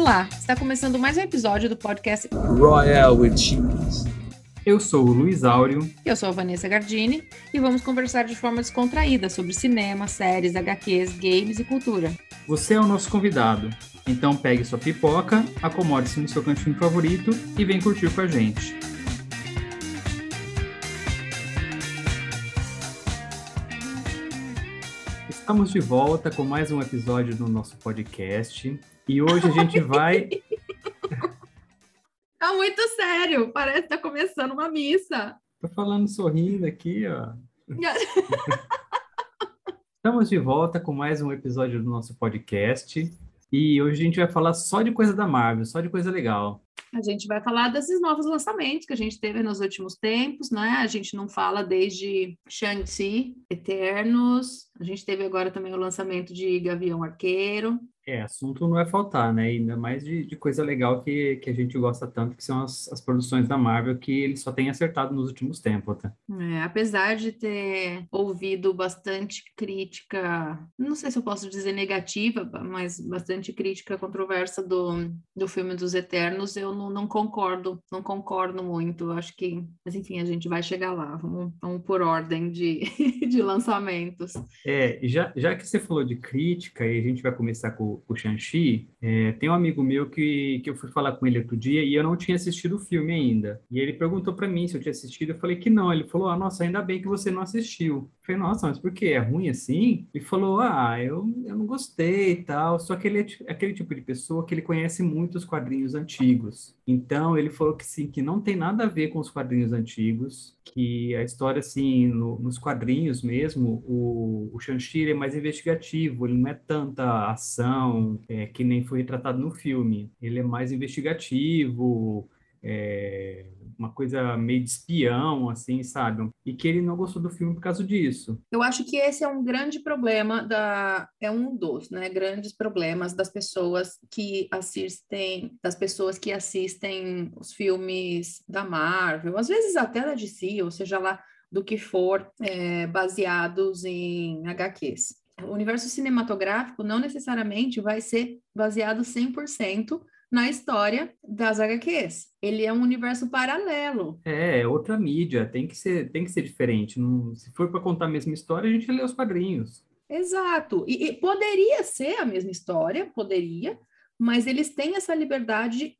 Olá, está começando mais um episódio do podcast Royal with Cheese. Eu sou o Luiz Áureo. Eu sou a Vanessa Gardini e vamos conversar de forma descontraída sobre cinema, séries, HQs, games e cultura. Você é o nosso convidado, então pegue sua pipoca, acomode-se no seu cantinho favorito e vem curtir com a gente. Estamos de volta com mais um episódio do nosso podcast e hoje a gente vai. Tá muito sério, parece que tá começando uma missa. Tô falando sorrindo aqui, ó. Estamos de volta com mais um episódio do nosso podcast e hoje a gente vai falar só de coisa da Marvel, só de coisa legal. A gente vai falar desses novos lançamentos que a gente teve nos últimos tempos, né? A gente não fala desde Shang-Chi, Eternos, a gente teve agora também o lançamento de Gavião Arqueiro. É, assunto não vai faltar, né? Ainda mais de, de coisa legal que, que a gente gosta tanto, que são as, as produções da Marvel, que ele só tem acertado nos últimos tempos, tá? É, apesar de ter ouvido bastante crítica, não sei se eu posso dizer negativa, mas bastante crítica controversa do, do filme dos Eternos, eu não, não concordo, não concordo muito. Acho que, mas enfim, a gente vai chegar lá, vamos, vamos por ordem de, de lançamentos. É, já, já que você falou de crítica, e a gente vai começar com o Shang-Chi, é, tem um amigo meu que, que eu fui falar com ele outro dia e eu não tinha assistido o filme ainda. E ele perguntou para mim se eu tinha assistido, eu falei que não. Ele falou, ah, nossa, ainda bem que você não assistiu. Eu falei, nossa, mas por quê? É ruim assim? Ele falou, ah, eu, eu não gostei e tal, só que ele é aquele tipo de pessoa que ele conhece muito os quadrinhos antigos. Então, ele falou que sim, que não tem nada a ver com os quadrinhos antigos, que a história, assim, no, nos quadrinhos mesmo, o, o Shang-Chi é mais investigativo, ele não é tanta ação é, que nem foi retratado no filme. Ele é mais investigativo, é, uma coisa meio de espião, assim, sabe? E que ele não gostou do filme por causa disso. Eu acho que esse é um grande problema da é um dos, né, grandes problemas das pessoas que assistem, das pessoas que assistem os filmes da Marvel, às vezes até da DC, ou seja lá do que for, é, baseados em HQs. O universo cinematográfico não necessariamente vai ser baseado 100% na história das HQs. Ele é um universo paralelo. É, é outra mídia, tem que ser, tem que ser diferente. Não, se for para contar a mesma história, a gente lê os quadrinhos. Exato. E, e, poderia ser a mesma história, poderia, mas eles têm essa liberdade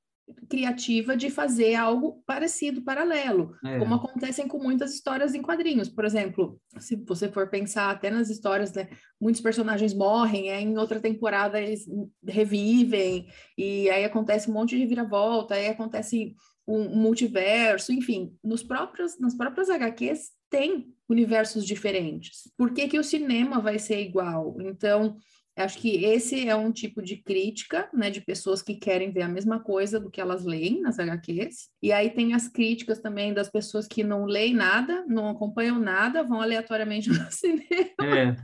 criativa de fazer algo parecido, paralelo, é. como acontecem com muitas histórias em quadrinhos. Por exemplo, se você for pensar até nas histórias, né, muitos personagens morrem, aí em outra temporada eles revivem, e aí acontece um monte de viravolta, aí acontece um multiverso, enfim, nos próprios, nas próprias HQs tem universos diferentes. Por que, que o cinema vai ser igual? Então, Acho que esse é um tipo de crítica, né, de pessoas que querem ver a mesma coisa do que elas leem nas HQs. E aí tem as críticas também das pessoas que não leem nada, não acompanham nada, vão aleatoriamente no cinema. É.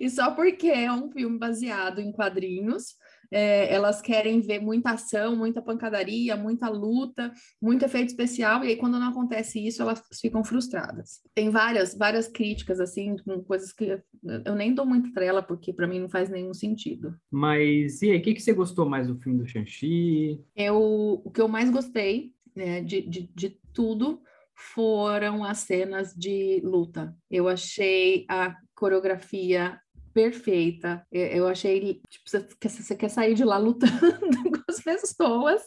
e só porque é um filme baseado em quadrinhos, é, elas querem ver muita ação, muita pancadaria, muita luta, muito efeito especial, e aí quando não acontece isso, elas ficam frustradas. Tem várias, várias críticas, assim, com coisas que eu nem dou muito trela, porque para mim não faz nenhum sentido. Mas e aí, o que, que você gostou mais do filme do Shang-Chi? Eu, o que eu mais gostei né, de, de, de tudo foram as cenas de luta. Eu achei a coreografia perfeita. Eu achei, tipo, você, quer sair de lá lutando com as pessoas.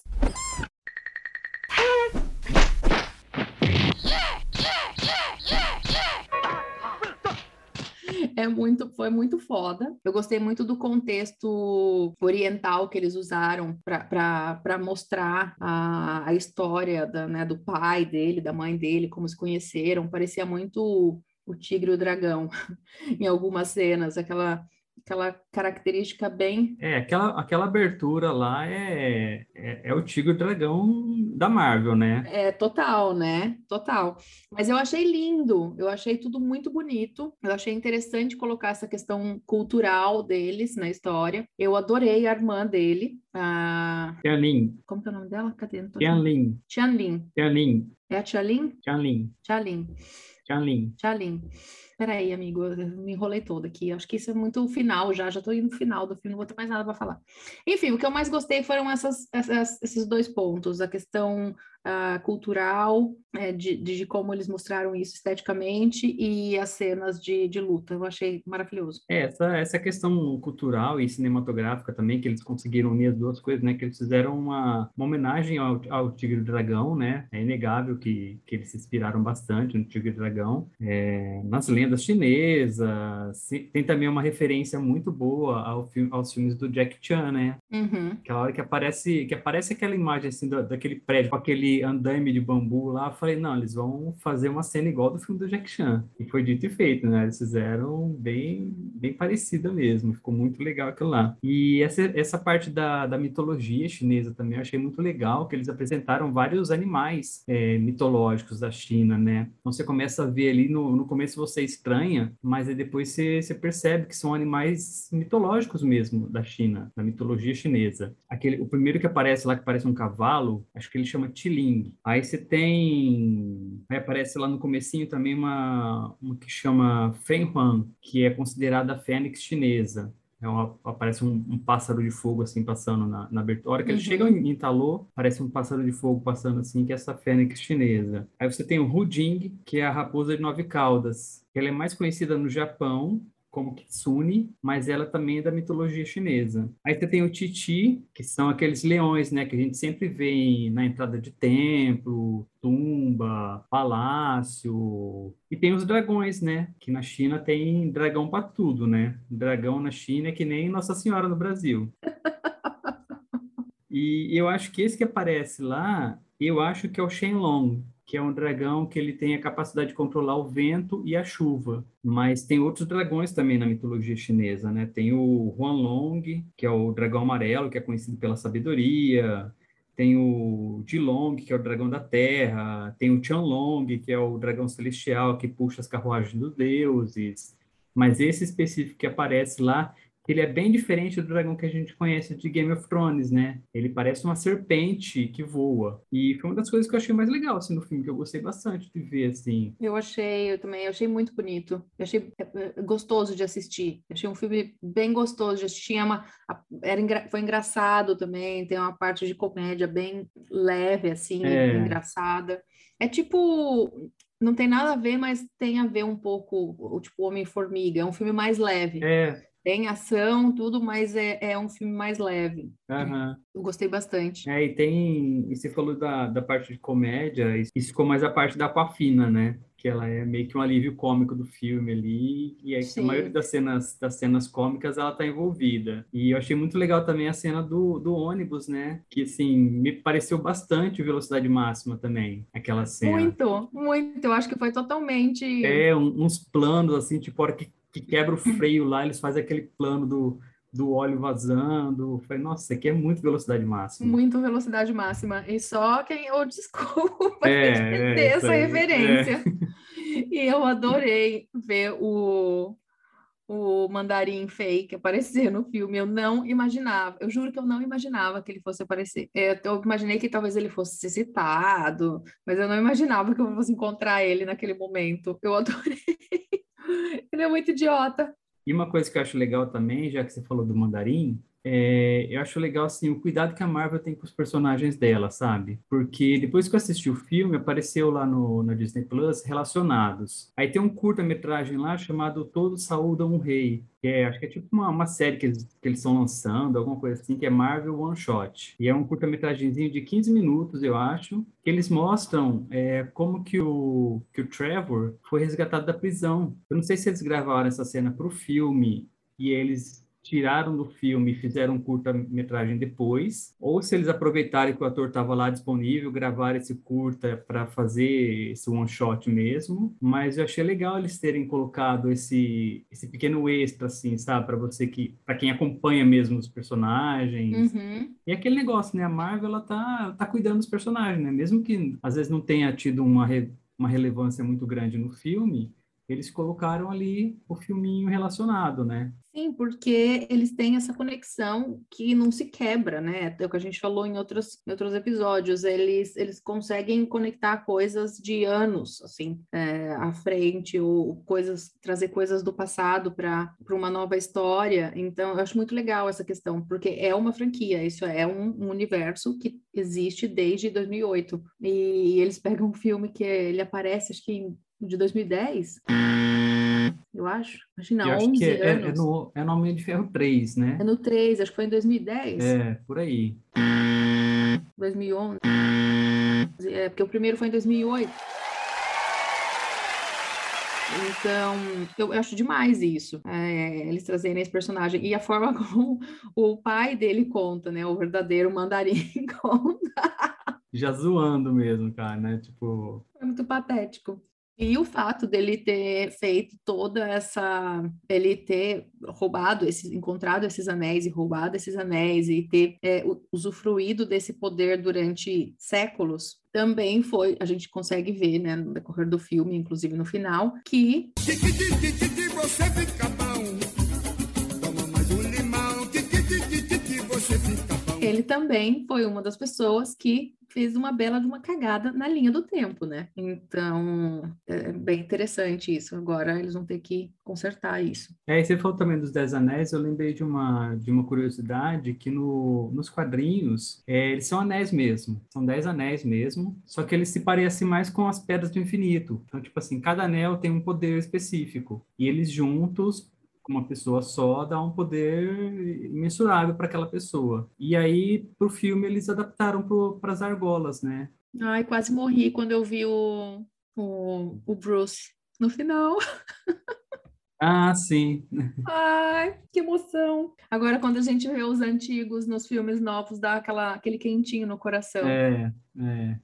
é muito, foi muito foda. Eu gostei muito do contexto oriental que eles usaram para mostrar a, a história da, né, do pai dele, da mãe dele, como se conheceram. Parecia muito o tigre e o dragão em algumas cenas, aquela aquela característica bem. É, aquela, aquela abertura lá é, é, é o Tigre Dragão da Marvel, né? É, total, né? Total. Mas eu achei lindo, eu achei tudo muito bonito, eu achei interessante colocar essa questão cultural deles na história. Eu adorei a irmã dele, a... Tianlin. Como que é o nome dela? Cadê? Tianlin. Tianlin. Tianlin. É a Tianlin? Tianlin. Tianlin. Chanlin. Chanlin. Peraí, amigo, eu me enrolei toda aqui. Acho que isso é muito final já, já tô indo no final do filme, não vou ter mais nada para falar. Enfim, o que eu mais gostei foram essas, essas, esses dois pontos: a questão uh, cultural, é, de, de, como eles mostraram isso esteticamente, e as cenas de, de luta. Eu achei maravilhoso. É, essa, essa questão cultural e cinematográfica também, que eles conseguiram unir as duas coisas, né? Que eles fizeram uma, uma homenagem ao, ao Tigre e Dragão, né? É inegável que, que eles se inspiraram bastante no Tigre e Dragão. É, nas lendas lendas chinesas. Tem também uma referência muito boa ao filme, aos filmes do Jack Chan, né? Uhum. Aquela hora que aparece, que aparece aquela imagem assim da, daquele prédio com aquele andaime de bambu lá, eu falei, não, eles vão fazer uma cena igual do filme do Jack Chan. E foi dito e feito, né? Eles fizeram bem, bem parecida mesmo. Ficou muito legal aquilo lá. E essa, essa parte da, da mitologia chinesa também eu achei muito legal, que eles apresentaram vários animais é, mitológicos da China, né? Então você começa a ver ali no, no começo vocês estranha, mas aí depois você, você percebe que são animais mitológicos mesmo da China, da mitologia chinesa. Aquele, o primeiro que aparece lá, que parece um cavalo, acho que ele chama Tiling. Aí você tem... Aí aparece lá no comecinho também uma, uma que chama Feng Huan, que é considerada a fênix chinesa. É uma, aparece um, um, pássaro de fogo assim passando na, na abertura. A hora que uhum. ele chega em Italô, parece um pássaro de fogo passando assim, que é essa fênix chinesa. Aí você tem o Ruding, que é a raposa de nove caudas. Ela é mais conhecida no Japão como Kitsune, mas ela também é da mitologia chinesa. Aí você tem o Titi, que são aqueles leões, né, que a gente sempre vê na entrada de templo, tumba, palácio. E tem os dragões, né, que na China tem dragão para tudo, né? Dragão na China é que nem Nossa Senhora no Brasil. E eu acho que esse que aparece lá, eu acho que é o Shenlong, que é um dragão que ele tem a capacidade de controlar o vento e a chuva. Mas tem outros dragões também na mitologia chinesa, né? Tem o Huanlong, que é o dragão amarelo, que é conhecido pela sabedoria. Tem o Jilong, que é o dragão da terra. Tem o Qianlong, que é o dragão celestial que puxa as carruagens dos deuses. Mas esse específico que aparece lá, ele é bem diferente do dragão que a gente conhece de Game of Thrones, né? Ele parece uma serpente que voa. E foi uma das coisas que eu achei mais legal, assim, no filme, que eu gostei bastante de ver, assim. Eu achei, eu também, eu achei muito bonito. Eu achei é, é, gostoso de assistir. Eu achei um filme bem gostoso de assistir. Tinha uma, era, foi engraçado também, tem uma parte de comédia bem leve, assim, é. engraçada. É tipo, não tem nada a ver, mas tem a ver um pouco, o tipo Homem-Formiga. É um filme mais leve. É, tem ação, tudo, mas é, é um filme mais leve. Uhum. Eu gostei bastante. É, e tem. E você falou da, da parte de comédia, isso ficou mais a parte da Aquafina, né? Que ela é meio que um alívio cômico do filme ali. E aí, a maioria das cenas, das cenas cômicas ela tá envolvida. E eu achei muito legal também a cena do, do ônibus, né? Que assim, me pareceu bastante velocidade máxima também, aquela cena. Muito, muito. Eu acho que foi totalmente. É, um, uns planos, assim, tipo, a hora que que quebra o freio lá, eles fazem aquele plano do, do óleo vazando. Eu falei, nossa, isso aqui é muito velocidade máxima. Muito velocidade máxima. E só quem. Oh, desculpa é, entender é, essa aí, referência. É. E eu adorei ver o, o mandarim fake aparecer no filme. Eu não imaginava, eu juro que eu não imaginava que ele fosse aparecer. Eu, eu imaginei que talvez ele fosse ser citado, mas eu não imaginava que eu fosse encontrar ele naquele momento. Eu adorei. Ele é muito idiota. E uma coisa que eu acho legal também, já que você falou do mandarim, é, eu acho legal assim o cuidado que a Marvel tem com os personagens dela, sabe? Porque depois que eu assisti o filme, apareceu lá no, no Disney Plus relacionados. Aí tem um curta-metragem lá chamado Todos Saúdam um Rei, que é, acho que é tipo uma, uma série que eles, que estão lançando, alguma coisa assim, que é Marvel One Shot. E é um curta-metragemzinho de 15 minutos, eu acho, que eles mostram é, como que o, que o Trevor foi resgatado da prisão. Eu não sei se eles gravaram essa cena para o filme e eles tiraram do filme e fizeram curta-metragem depois, ou se eles aproveitaram que o ator estava lá disponível, gravaram esse curta para fazer esse one shot mesmo. Mas eu achei legal eles terem colocado esse esse pequeno extra assim, sabe, para você que para quem acompanha mesmo os personagens. Uhum. E aquele negócio, né, a Marvel ela tá tá cuidando dos personagens, né? Mesmo que às vezes não tenha tido uma re, uma relevância muito grande no filme, eles colocaram ali o filminho relacionado, né? Sim, porque eles têm essa conexão que não se quebra, né? É o que a gente falou em outros, em outros episódios. Eles, eles conseguem conectar coisas de anos, assim, é, à frente, ou coisas, trazer coisas do passado para uma nova história. Então, eu acho muito legal essa questão, porque é uma franquia, isso é um, um universo que existe desde 2008. E eles pegam um filme que ele aparece, acho que de 2010 eu acho. Imagina, eu 11 é, anos. É, é, no, é no Homem de Ferro 3, né? É no 3, acho que foi em 2010. É, por aí. 2011. É, porque o primeiro foi em 2008. Então, eu acho demais isso, é, eles trazerem esse personagem. E a forma como o pai dele conta, né? O verdadeiro mandarim conta. Já zoando mesmo, cara, né? Tipo. É muito patético. E o fato dele ter feito toda essa. ele ter roubado, esses, encontrado esses anéis e roubado esses anéis e ter é, usufruído desse poder durante séculos, também foi. A gente consegue ver, né, no decorrer do filme, inclusive no final, que. Você fica bom. Ele também foi uma das pessoas que fez uma bela de uma cagada na linha do tempo, né? Então, é bem interessante isso. Agora eles vão ter que consertar isso. É, você falou também dos Dez Anéis, eu lembrei de uma, de uma curiosidade que no, nos quadrinhos, é, eles são anéis mesmo, são dez anéis mesmo, só que eles se parecem mais com as Pedras do Infinito. Então, tipo assim, cada anel tem um poder específico, e eles juntos uma pessoa só dá um poder imensurável para aquela pessoa. E aí, para o filme, eles adaptaram para as argolas, né? Ai, quase morri quando eu vi o, o, o Bruce no final. Ah, sim. Ai, que emoção. Agora, quando a gente vê os antigos nos filmes novos, dá aquela, aquele quentinho no coração. É, é.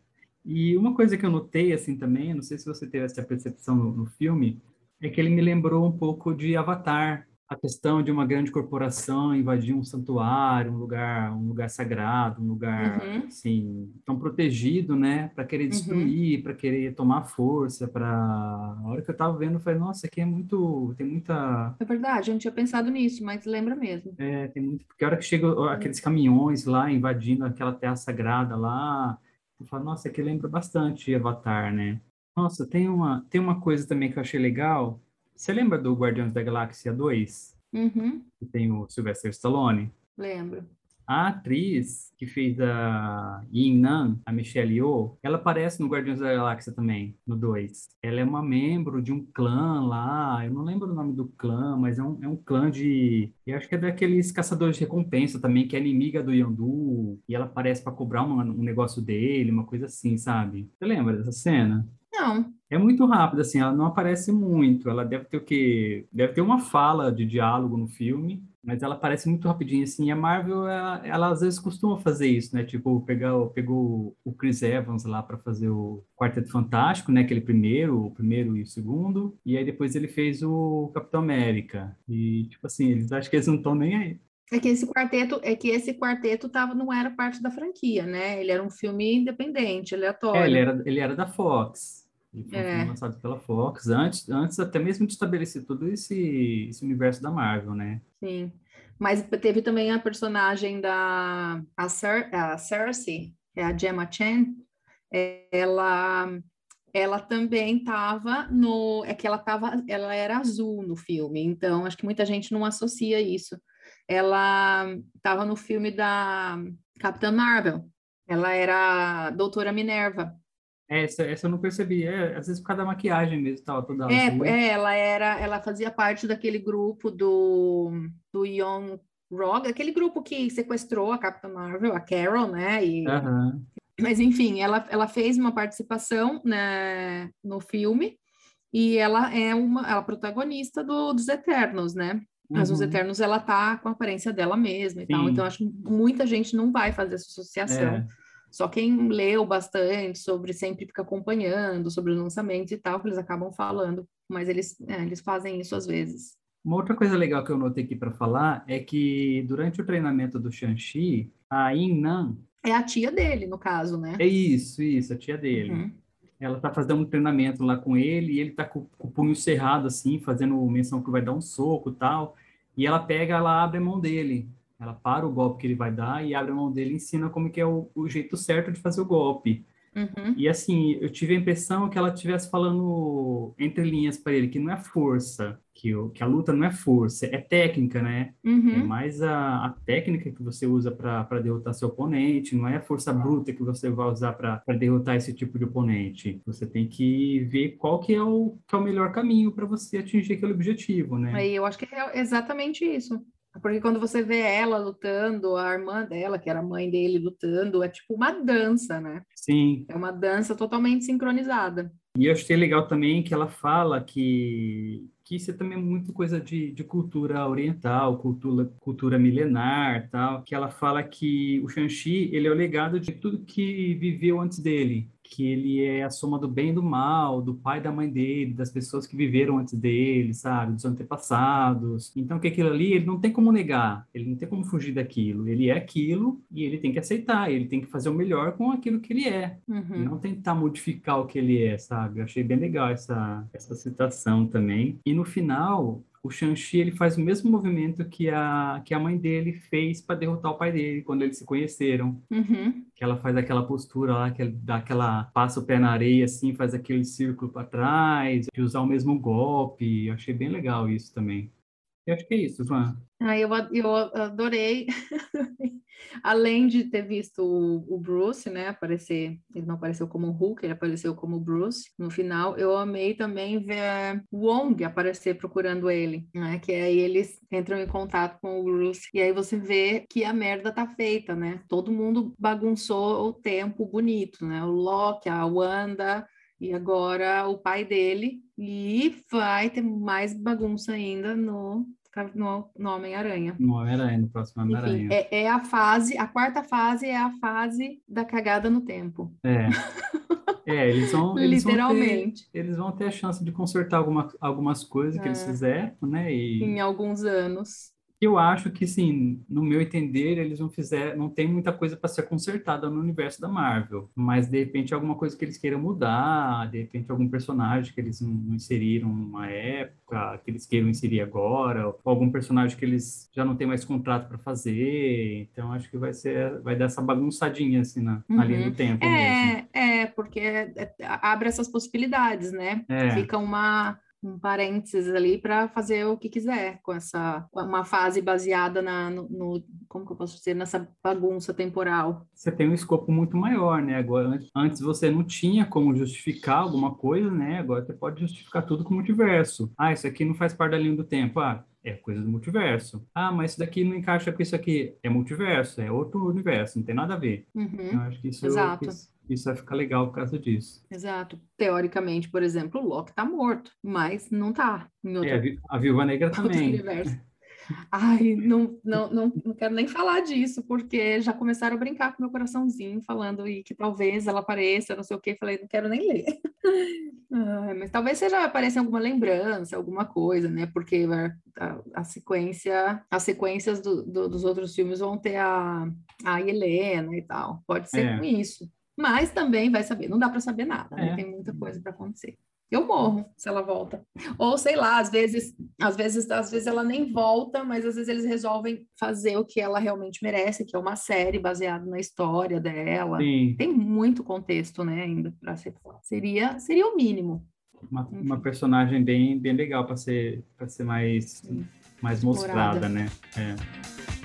E uma coisa que eu notei, assim, também, não sei se você teve essa percepção no, no filme, é que ele me lembrou um pouco de Avatar, a questão de uma grande corporação invadir um santuário, um lugar, um lugar sagrado, um lugar uhum. assim tão protegido, né, para querer uhum. destruir, uhum. para querer tomar força, para a hora que eu estava vendo, eu falei, nossa, aqui é muito, tem muita É verdade, eu não tinha pensado nisso, mas lembra mesmo. É, tem muito, porque a hora que chegam aqueles caminhões lá invadindo aquela terra sagrada lá, eu falo, nossa, aqui lembra bastante Avatar, né? Nossa, tem uma, tem uma coisa também que eu achei legal. Você lembra do Guardiões da Galáxia 2? Uhum. Que tem o Sylvester Stallone? Lembro. A atriz que fez a Yin Nan, a Michelle Yeoh, ela aparece no Guardiões da Galáxia também, no 2. Ela é uma membro de um clã lá, eu não lembro o nome do clã, mas é um, é um clã de... Eu acho que é daqueles caçadores de recompensa também, que é inimiga do Yondu, e ela aparece para cobrar um, um negócio dele, uma coisa assim, sabe? Você lembra dessa cena? Não. É muito rápido, assim, ela não aparece muito. Ela deve ter o quê? Deve ter uma fala de diálogo no filme, mas ela aparece muito rapidinho, assim. E a Marvel, ela, ela às vezes costuma fazer isso, né? Tipo, pegar, pegou o Chris Evans lá para fazer o Quarteto Fantástico, né? Aquele primeiro, o primeiro e o segundo. E aí depois ele fez o Capitão América. E, tipo assim, eles acho que eles não estão nem aí. É que esse quarteto, é que esse quarteto tava, não era parte da franquia, né? Ele era um filme independente, aleatório. É, ele era, ele era da Fox. Ele foi é. lançado pela Fox, antes, antes até mesmo de estabelecer todo esse, esse universo da Marvel, né? Sim. Mas teve também a personagem da a, Cer, a Cersei, que é a Gemma Chan, ela ela também estava no é que ela tava ela era azul no filme então acho que muita gente não associa isso ela estava no filme da Capitã Marvel ela era a Doutora Minerva essa, essa eu não percebi. É, às vezes por causa da maquiagem mesmo, tava toda é, azul. É, ela era, ela fazia parte daquele grupo do, do Young Rogue, aquele grupo que sequestrou a Capitã Marvel, a Carol, né? E, uhum. Mas enfim, ela, ela fez uma participação né, no filme e ela é uma ela é protagonista do, dos Eternos, né? Mas uhum. os Eternos ela tá com a aparência dela mesma e Sim. tal. Então acho que muita gente não vai fazer essa associação. É. Só quem leu bastante sobre, sempre fica acompanhando sobre os lançamentos e tal, que eles acabam falando, mas eles, é, eles fazem isso às vezes. Uma outra coisa legal que eu notei aqui para falar é que durante o treinamento do Shang-Chi, a Nan É a tia dele, no caso, né? É isso, isso, a tia dele. Uhum. Ela tá fazendo um treinamento lá com ele e ele tá com, com o punho cerrado, assim, fazendo menção que vai dar um soco e tal. E ela pega, ela abre a mão dele. Ela para o golpe que ele vai dar e abre a mão dele e ensina como que é o, o jeito certo de fazer o golpe. Uhum. E assim, eu tive a impressão que ela estivesse falando entre linhas para ele, que não é força, que, o, que a luta não é força, é técnica, né? Uhum. É mais a, a, técnica que você usa para derrotar seu oponente, não é a força bruta que você vai usar para derrotar esse tipo de oponente. Você tem que ver qual que é o, que é o melhor caminho para você atingir aquele objetivo, né? Aí eu acho que é exatamente isso. Porque quando você vê ela lutando, a irmã dela, que era a mãe dele, lutando, é tipo uma dança, né? Sim. É uma dança totalmente sincronizada. E eu achei legal também que ela fala que, que isso é também muito coisa de, de cultura oriental, cultura, cultura milenar tal, que ela fala que o Shang-Chi, ele é o legado de tudo que viveu antes dele que ele é a soma do bem e do mal, do pai e da mãe dele, das pessoas que viveram antes dele, sabe, dos antepassados. Então, que aquilo ali, ele não tem como negar, ele não tem como fugir daquilo. Ele é aquilo e ele tem que aceitar, ele tem que fazer o melhor com aquilo que ele é. Uhum. Não tentar modificar o que ele é, sabe? Eu achei bem legal essa, essa citação também. E no final, o Shang-Chi ele faz o mesmo movimento que a, que a mãe dele fez para derrotar o pai dele quando eles se conheceram. Uhum. Que ela faz aquela postura lá, que dá aquela. passa o pé na areia assim, faz aquele círculo para trás, de usar o mesmo golpe. Eu achei bem legal isso também. Eu acho que é isso, João. Ah, eu, eu adorei. Além de ter visto o, o, Bruce, né, aparecer, ele não apareceu como Hulk, ele apareceu como Bruce no final. Eu amei também ver Wong aparecer procurando ele, né, que aí eles entram em contato com o Bruce e aí você vê que a merda tá feita, né? Todo mundo bagunçou o tempo bonito, né? O Loki, a Wanda, e agora o pai dele, e vai ter mais bagunça ainda no no, no Homem-Aranha. No Homem-Aranha, no próximo Homem-Aranha. É, é, a fase, a quarta fase é a fase da cagada no tempo. É. É, eles vão. Eles Literalmente. Vão ter, eles vão ter a chance de consertar alguma, algumas coisas é. que eles é. fizeram, né? E... Em alguns anos eu acho que, sim, no meu entender, eles não fizeram, não tem muita coisa para ser consertada no universo da Marvel, mas de repente alguma coisa que eles queiram mudar, de repente algum personagem que eles não inseriram numa época, que eles queiram inserir agora, ou algum personagem que eles já não têm mais contrato para fazer. Então acho que vai ser, vai dar essa bagunçadinha assim na, uhum. na linha do tempo. É, mesmo. é, porque é, é, abre essas possibilidades, né? É. Fica uma um parênteses ali para fazer o que quiser com essa uma fase baseada na no, no, como que eu posso dizer nessa bagunça temporal. Você tem um escopo muito maior, né? Agora antes você não tinha como justificar alguma coisa, né? Agora você pode justificar tudo com multiverso. Ah, isso aqui não faz parte da linha do tempo. Ah, é coisa do multiverso. Ah, mas isso daqui não encaixa com isso aqui. É multiverso, é outro universo, não tem nada a ver. Uhum. Eu acho que isso, Exato. Isso, isso vai ficar legal por causa disso. Exato. Teoricamente, por exemplo, o Loki tá morto, mas não tá. Em outro, é, a Viúva Negra também. Ai, não, não, não, não quero nem falar disso, porque já começaram a brincar com meu coraçãozinho, falando e que talvez ela apareça, não sei o quê. Falei, não quero nem ler. Ai, mas talvez seja apareça alguma lembrança, alguma coisa, né? Porque a, a sequência, as sequências do, do, dos outros filmes vão ter a, a Helena e tal. Pode ser é. com isso. Mas também vai saber, não dá para saber nada, né? é. tem muita coisa para acontecer. Eu morro se ela volta. Ou sei lá, às vezes, às vezes, às vezes ela nem volta, mas às vezes eles resolvem fazer o que ela realmente merece, que é uma série baseada na história dela. Sim. Tem muito contexto, né, ainda para ser. Seria, seria o mínimo. Uma, uma personagem bem, bem legal para ser, para ser mais, mais mostrada, né? É.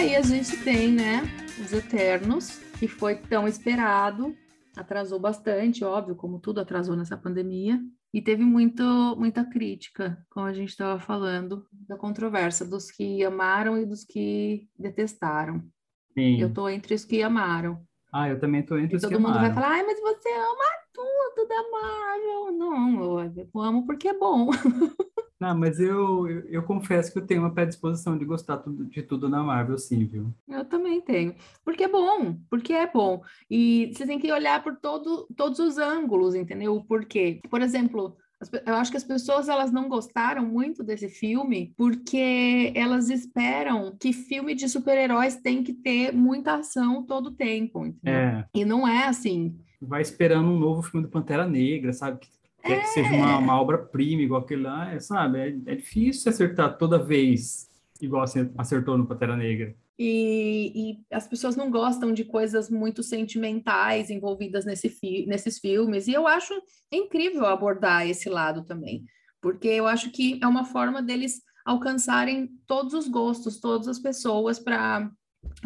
aí a gente tem, né, os Eternos, que foi tão esperado, atrasou bastante, óbvio, como tudo atrasou nessa pandemia, e teve muito, muita crítica, como a gente estava falando, da controvérsia dos que amaram e dos que detestaram. Sim. Eu tô entre os que amaram. Ah, eu também tô entre e os que amaram. Todo mundo vai falar, ai, mas você ama tudo da Marvel. Não, eu amo porque é bom. Não, mas eu, eu, eu, confesso que eu tenho uma predisposição de gostar tudo, de tudo na Marvel, sim, viu? Eu também tenho. Porque é bom, porque é bom. E você tem que olhar por todo, todos os ângulos, entendeu? Por quê? Por exemplo, Eu acho que as pessoas elas não gostaram muito desse filme porque elas esperam que filme de super-heróis tem que ter muita ação todo o tempo. É. E não é assim. Vai esperando um novo filme do Pantera Negra, sabe? Que quer é. que seja uma, uma obra-prima igual aquele lá, é, sabe? É, é difícil acertar toda vez igual acertou no Pantera Negra. E, e, as pessoas não gostam de coisas muito sentimentais envolvidas nesse fi nesses filmes, e eu acho incrível abordar esse lado também, porque eu acho que é uma forma deles alcançarem todos os gostos, todas as pessoas para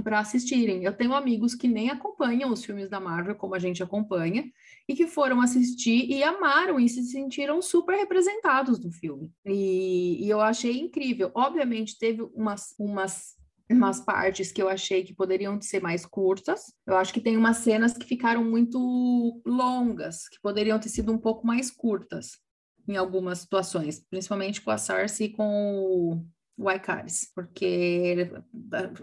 para assistirem. Eu tenho amigos que nem acompanham os filmes da Marvel como a gente acompanha e que foram assistir e amaram e se sentiram super representados no filme. E, e eu achei incrível. Obviamente teve umas, umas umas partes que eu achei que poderiam ser mais curtas. Eu acho que tem umas cenas que ficaram muito longas, que poderiam ter sido um pouco mais curtas em algumas situações, principalmente com a Cersei e com o Icaris, porque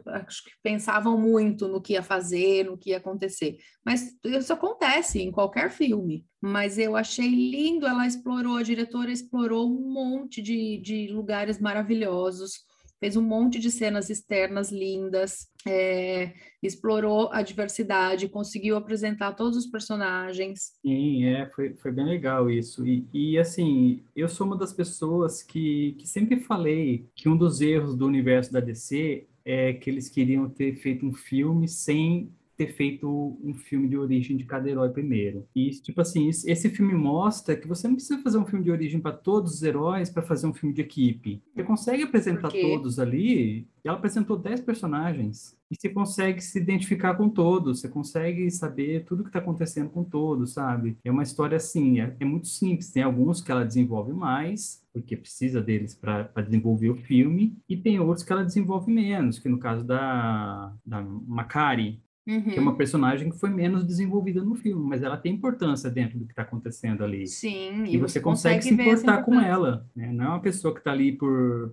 acho que pensavam muito no que ia fazer, no que ia acontecer. Mas isso acontece em qualquer filme. Mas eu achei lindo, ela explorou, a diretora explorou um monte de, de lugares maravilhosos fez um monte de cenas externas lindas, é, explorou a diversidade, conseguiu apresentar todos os personagens. Sim, é, foi, foi bem legal isso. E, e assim, eu sou uma das pessoas que, que sempre falei que um dos erros do universo da DC é que eles queriam ter feito um filme sem ter feito um filme de origem de cada herói primeiro. E, tipo assim, esse filme mostra que você não precisa fazer um filme de origem para todos os heróis para fazer um filme de equipe. Você consegue apresentar todos ali. Ela apresentou 10 personagens. E você consegue se identificar com todos, você consegue saber tudo que está acontecendo com todos, sabe? É uma história assim, é, é muito simples. Tem alguns que ela desenvolve mais, porque precisa deles para desenvolver o filme, e tem outros que ela desenvolve menos, que no caso da, da Macari, Uhum. Que é uma personagem que foi menos desenvolvida no filme, mas ela tem importância dentro do que está acontecendo ali. Sim, e, e você, consegue, consegue se importar com ela, né? Não é uma pessoa que está ali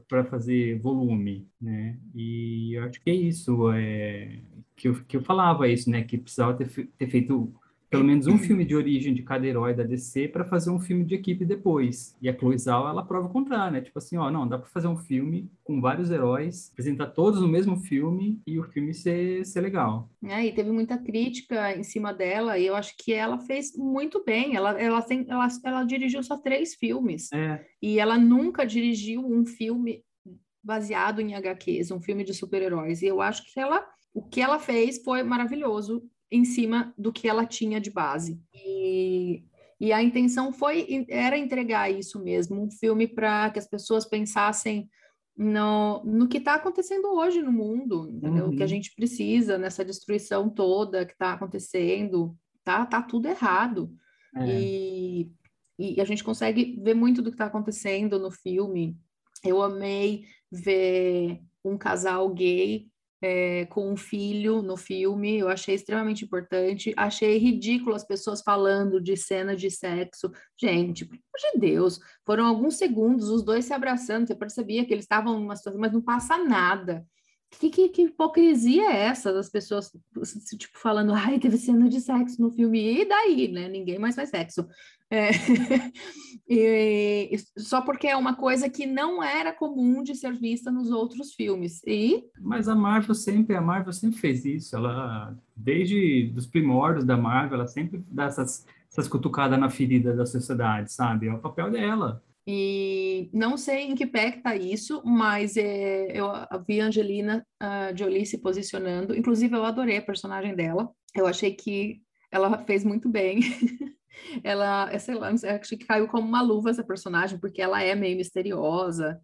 para fazer volume, né? E eu acho que é isso, é, que, eu, que eu falava isso, né? Que precisava ter, ter feito pelo menos um filme de origem de cada herói da DC para fazer um filme de equipe depois. E a Chloe Zhao, ela prova o contrário, né? Tipo assim, ó, não, dá para fazer um filme com vários heróis, apresentar todos no mesmo filme e o filme ser, ser legal. É, e teve muita crítica em cima dela e eu acho que ela fez muito bem. Ela, ela, tem, ela, ela dirigiu só três filmes. É. E ela nunca dirigiu um filme baseado em HQs, um filme de super-heróis. E eu acho que ela, o que ela fez foi maravilhoso em cima do que ela tinha de base. E, e a intenção foi era entregar isso mesmo, um filme para que as pessoas pensassem no, no que está acontecendo hoje no mundo, entendeu? Uhum. O que a uhum. gente precisa nessa destruição toda que está acontecendo, tá, tá tudo errado. É. E, e a gente consegue ver muito do que está acontecendo no filme. Eu amei ver um casal gay é, com um filho no filme, eu achei extremamente importante. Achei ridículo as pessoas falando de cena de sexo. Gente, pelo amor de Deus, foram alguns segundos, os dois se abraçando, você percebia que eles estavam numa situação, mas não passa nada. Que, que, que, hipocrisia é essa das pessoas, tipo, falando, ai, teve cena de sexo no filme, e daí, né? Ninguém mais faz sexo. É... e, só porque é uma coisa que não era comum de ser vista nos outros filmes. E... Mas a Marvel sempre, a Marvel sempre fez isso. Ela, desde os primórdios da Marvel, ela sempre dá essas, essas cutucadas na ferida da sociedade, sabe? É o papel dela. E não sei em que pé está isso, mas é, eu vi a Angelina uh, Jolie se posicionando. Inclusive, eu adorei a personagem dela. Eu achei que ela fez muito bem. ela, é, sei lá, acho que caiu como uma luva essa personagem, porque ela é meio misteriosa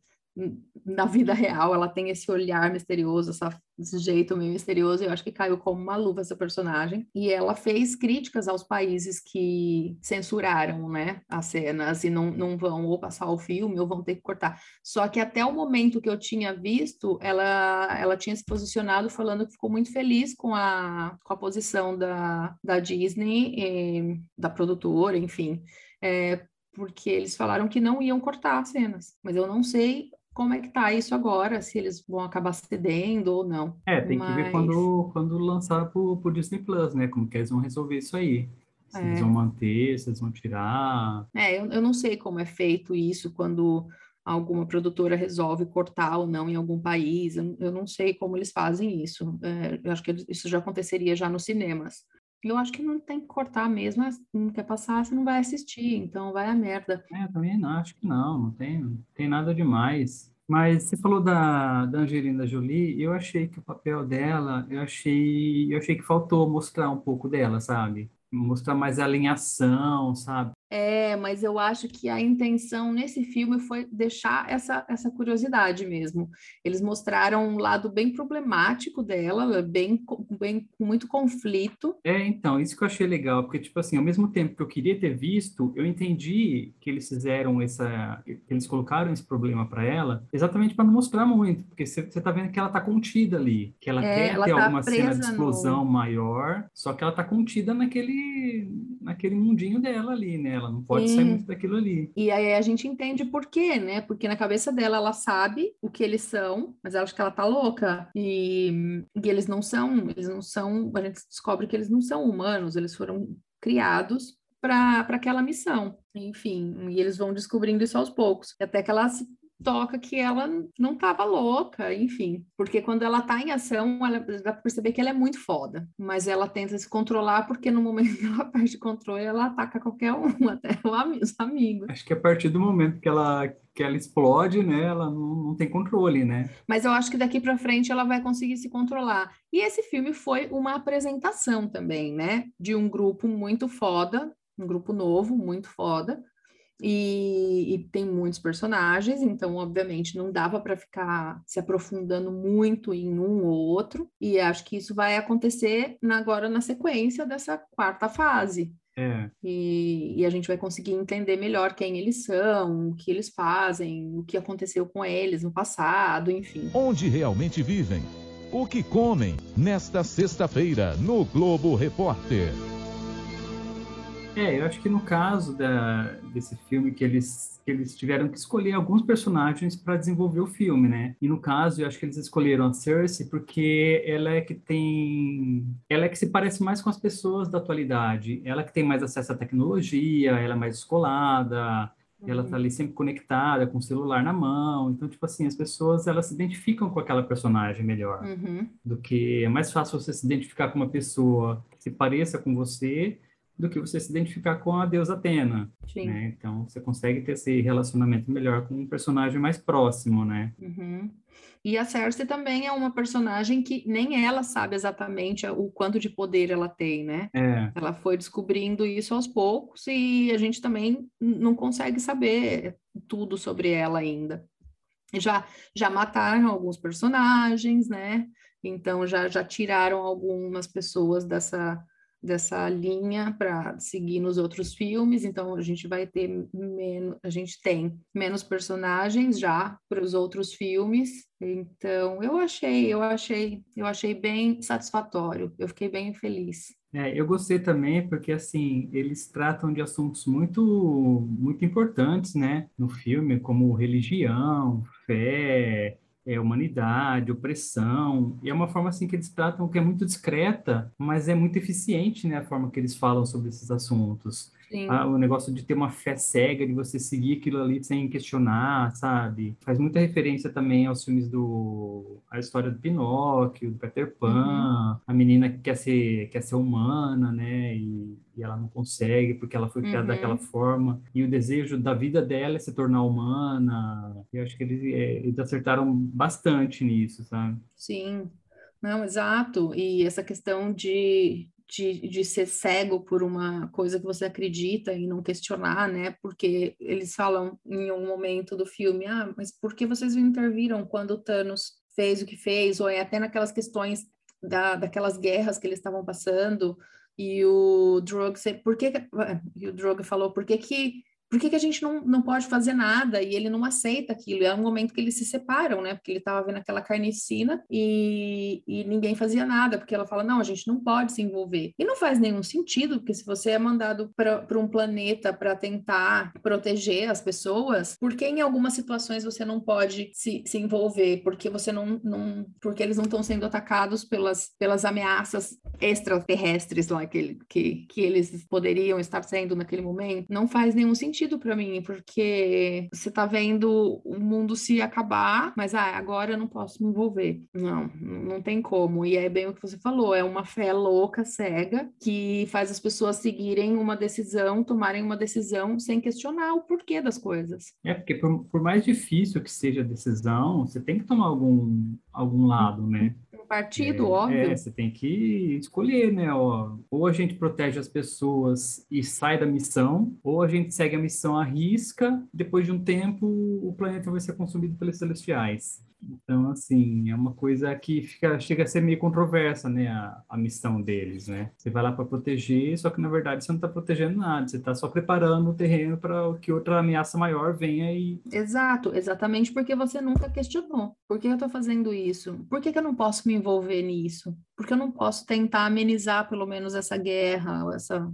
na vida real ela tem esse olhar misterioso, essa, esse jeito meio misterioso, eu acho que caiu como uma luva essa personagem. E ela fez críticas aos países que censuraram, né, as cenas e não, não vão ou passar o filme ou vão ter que cortar. Só que até o momento que eu tinha visto, ela, ela tinha se posicionado falando que ficou muito feliz com a, com a posição da, da Disney, e, da produtora, enfim. É, porque eles falaram que não iam cortar cenas, mas eu não sei como é que tá isso agora, se eles vão acabar cedendo ou não. É, tem Mas... que ver quando, quando lançar pro, pro Disney Plus, né? Como que eles vão resolver isso aí. Se é. eles vão manter, se eles vão tirar. É, eu, eu não sei como é feito isso quando alguma produtora resolve cortar ou não em algum país. Eu, eu não sei como eles fazem isso. É, eu acho que isso já aconteceria já nos cinemas. Eu acho que não tem que cortar mesmo, não quer passar, você não vai assistir, então vai a merda. É, eu também não, acho que não, não tem, não tem nada demais. Mas você falou da, da Angelina Jolie, eu achei que o papel dela, eu achei, eu achei que faltou mostrar um pouco dela, sabe? Mostrar mais alinhação, sabe? É, mas eu acho que a intenção nesse filme foi deixar essa, essa curiosidade mesmo. Eles mostraram um lado bem problemático dela, bem, bem com muito conflito. É, então, isso que eu achei legal, porque, tipo assim, ao mesmo tempo que eu queria ter visto, eu entendi que eles fizeram essa. que eles colocaram esse problema para ela, exatamente para não mostrar muito, porque você tá vendo que ela tá contida ali, que ela é, quer ela ter tá alguma cena de explosão no... maior, só que ela tá contida naquele, naquele mundinho dela ali, né? Ela não pode Sim. sair muito daquilo ali. E aí a gente entende por quê, né? Porque na cabeça dela ela sabe o que eles são, mas ela acha que ela tá louca. E, e eles não são, eles não são, a gente descobre que eles não são humanos, eles foram criados para aquela missão. Enfim, e eles vão descobrindo isso aos poucos. Até que ela se toca que ela não estava louca, enfim. Porque quando ela está em ação, ela dá para perceber que ela é muito foda. Mas ela tenta se controlar, porque no momento que ela perde controle, ela ataca qualquer um, até os amigos. Acho que a partir do momento que ela que ela explode, né? Ela não, não tem controle, né? Mas eu acho que daqui para frente ela vai conseguir se controlar. E esse filme foi uma apresentação também, né? De um grupo muito foda, um grupo novo, muito foda, e, e, tem muitos personagens, então, obviamente, não dava para ficar se aprofundando muito em um ou outro, e acho que isso vai acontecer na, agora na sequência dessa quarta fase. É. E, e, a gente vai conseguir entender melhor quem eles são, o que eles fazem, o que aconteceu com eles no passado, enfim. Onde realmente vivem? O que comem? Nesta sexta-feira, no Globo Repórter. É, eu acho que no caso da, desse filme que eles, que eles tiveram que escolher alguns personagens para desenvolver o filme, né? E no caso, eu acho que eles escolheram a Cersei porque ela é que tem, ela é que se parece mais com as pessoas da atualidade. Ela que tem mais acesso à tecnologia, ela é mais escolada, ela tá ali sempre conectada com o celular na mão. Então, tipo assim, as pessoas elas se identificam com aquela personagem melhor uhum. do que é mais fácil você se identificar com uma pessoa que se pareça com você do que você se identificar com a deusa Atena. Né? Então, você consegue ter esse relacionamento melhor com um personagem mais próximo, né? Uhum. E a Cersei também é uma personagem que nem ela sabe exatamente o quanto de poder ela tem, né? É. Ela foi descobrindo isso aos poucos e a gente também não consegue saber tudo sobre ela ainda. Já, já mataram alguns personagens, né? Então já, já tiraram algumas pessoas dessa dessa linha para seguir nos outros filmes, então a gente vai ter menos, a gente tem menos personagens já para os outros filmes. Então eu achei, eu achei, eu achei bem satisfatório. Eu fiquei bem feliz. É, eu gostei também porque assim eles tratam de assuntos muito muito importantes, né, no filme, como religião, fé, é, humanidade, opressão, e é uma forma assim que eles tratam que é muito discreta, mas é muito eficiente, né, a forma que eles falam sobre esses assuntos. Ah, o negócio de ter uma fé cega, de você seguir aquilo ali sem questionar, sabe? Faz muita referência também aos filmes do... a história do Pinóquio, do Peter Pan, uhum. a menina que quer ser, quer ser humana, né, e, e ela não consegue porque ela foi criada uhum. daquela forma, e o desejo da vida dela é se tornar humana. Eu acho que eles, é, eles acertaram bastante nisso, sabe? Sim. Não, exato. E essa questão de, de, de ser cego por uma coisa que você acredita e não questionar, né? Porque eles falam em um momento do filme, ah, mas por que vocês interviram quando o Thanos fez o que fez? Ou é até naquelas questões da, daquelas guerras que eles estavam passando e o Drogo, por que, e o Drogo falou, por que que por que, que a gente não, não pode fazer nada? E ele não aceita aquilo. É um momento que eles se separam, né? Porque ele estava vendo aquela carnificina e, e ninguém fazia nada, porque ela fala: não, a gente não pode se envolver. E não faz nenhum sentido, porque se você é mandado para um planeta para tentar proteger as pessoas, por que em algumas situações você não pode se, se envolver? Porque você não, não. Porque eles não estão sendo atacados pelas, pelas ameaças extraterrestres lá que, que, que eles poderiam estar sendo naquele momento? Não faz nenhum sentido para mim, porque você tá vendo o mundo se acabar, mas ah, agora eu não posso me envolver. Não, não tem como. E é bem o que você falou, é uma fé louca, cega, que faz as pessoas seguirem uma decisão, tomarem uma decisão sem questionar o porquê das coisas. É, porque por, por mais difícil que seja a decisão, você tem que tomar algum, algum lado, né? Partido, é, óbvio. É, você tem que escolher, né? Ó, ou a gente protege as pessoas e sai da missão, ou a gente segue a missão à risca, depois de um tempo o planeta vai ser consumido pelos celestiais. Então, assim, é uma coisa que fica, chega a ser meio controversa, né, a, a missão deles, né? Você vai lá para proteger, só que na verdade você não está protegendo nada, você está só preparando o terreno para que outra ameaça maior venha e. Exato, exatamente porque você nunca questionou. Por que eu estou fazendo isso? Por que, que eu não posso me envolver nisso? Porque eu não posso tentar amenizar pelo menos essa guerra, essa,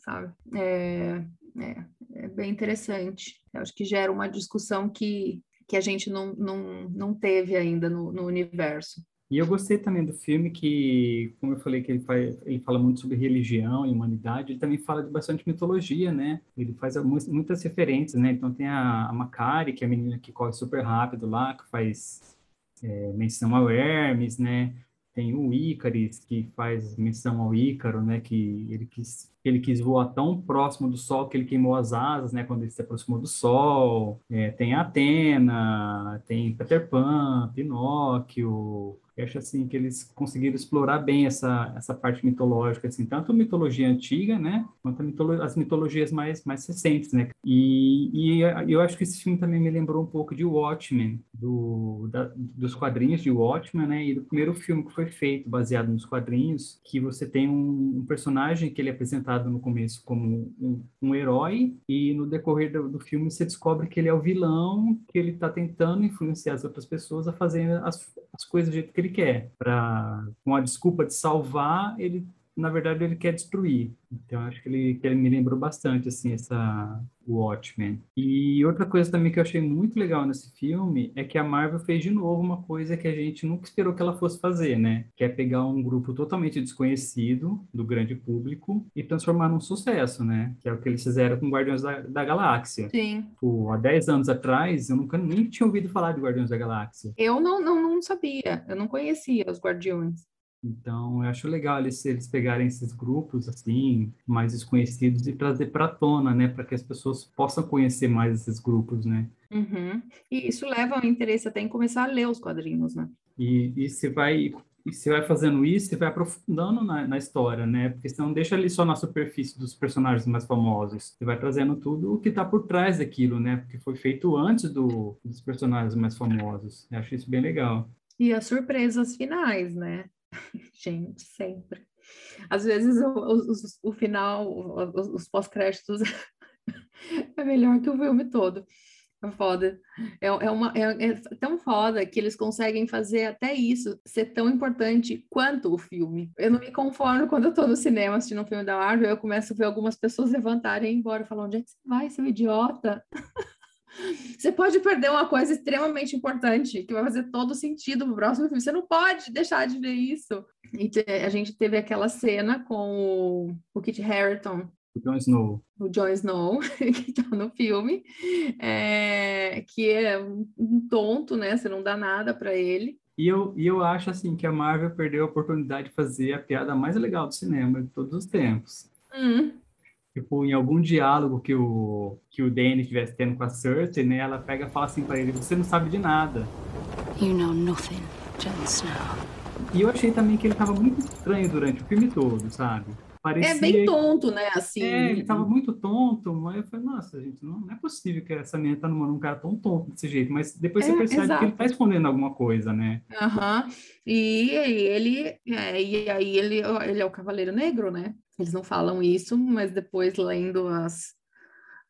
sabe? É, é, é bem interessante. Eu acho que gera uma discussão que que a gente não, não, não teve ainda no, no universo. E eu gostei também do filme que, como eu falei, que ele, faz, ele fala muito sobre religião e humanidade, ele também fala de bastante mitologia, né? Ele faz muitas referências, né? Então tem a, a Macari, que é a menina que corre super rápido lá, que faz é, menção ao Hermes, né? Tem o Ícaris, que faz menção ao Ícaro, né? Que ele quis ele quis voar tão próximo do Sol que ele queimou as asas, né, quando ele se aproximou do Sol. É, tem Atena, tem Peter Pan, Pinóquio, eu acho assim que eles conseguiram explorar bem essa, essa parte mitológica, assim, tanto a mitologia antiga, né, quanto mitolo as mitologias mais, mais recentes, né. E, e eu acho que esse filme também me lembrou um pouco de Watchmen, do, da, dos quadrinhos de Watchmen, né, e do primeiro filme que foi feito baseado nos quadrinhos, que você tem um, um personagem que ele é apresentado no começo como um, um herói e no decorrer do, do, filme você descobre que ele é o vilão, que ele está tentando influenciar as outras pessoas a fazerem as, as coisas do jeito que ele ele quer. Pra, com a desculpa de salvar, ele, na verdade, ele quer destruir. Então, acho que ele, que ele me lembrou bastante, assim, essa Watchmen. E outra coisa também que eu achei muito legal nesse filme é que a Marvel fez de novo uma coisa que a gente nunca esperou que ela fosse fazer, né? Que é pegar um grupo totalmente desconhecido do grande público e transformar num sucesso, né? Que é o que eles fizeram com Guardiões da, da Galáxia. Sim. Pô, há 10 anos atrás, eu nunca nem tinha ouvido falar de Guardiões da Galáxia. Eu não, não, não sabia, eu não conhecia os Guardiões. Então, eu acho legal eles, eles pegarem esses grupos, assim, mais desconhecidos e trazer para tona, né? Para que as pessoas possam conhecer mais esses grupos, né? Uhum. E isso leva ao interesse até em começar a ler os quadrinhos, né? E, e você vai e você vai fazendo isso, você vai aprofundando na, na, história, né? Porque você não deixa ali só na superfície dos personagens mais famosos. Você vai trazendo tudo o que está por trás daquilo, né? Porque foi feito antes do, dos personagens mais famosos. Eu acho isso bem legal. E as surpresas finais, né? Gente, sempre. Às vezes o, o, o final, os, os pós-créditos é melhor que o filme todo. É foda. É, é, uma, é, é, tão foda que eles conseguem fazer até isso ser tão importante quanto o filme. Eu não me conformo quando eu tô no cinema assistindo um filme da Marvel, eu começo a ver algumas pessoas levantarem e ir embora, falando, onde é que você vai, seu idiota? Você pode perder uma coisa extremamente importante, que vai fazer todo sentido no próximo filme. Você não pode deixar de ver isso. E a gente teve aquela cena com o, o Kit Harington. O Jon Snow. O Jon Snow, que tá no filme, é, que é um tonto, né? Você não dá nada para ele. E eu, e eu acho, assim, que a Marvel perdeu a oportunidade de fazer a piada mais legal do cinema de todos os tempos. Hum tipo, em algum diálogo que o, que o Danny estivesse tendo com a Cersei, né, ela pega e fala assim para ele, você não sabe de nada. You know nothing, Jon Snow. E eu achei também que ele tava muito estranho durante o filme todo, sabe? Parecia... É bem tonto, né, assim. É, ele tava muito tonto, mas eu falei, nossa, gente, não, não é possível que essa menina tá num cara tão tonto desse jeito, mas depois você é, percebe exato. que ele tá escondendo alguma coisa, né? Aham, uhum. e, e ele, é, e aí ele, ele é o Cavaleiro Negro, né? Eles não falam isso, mas depois lendo as,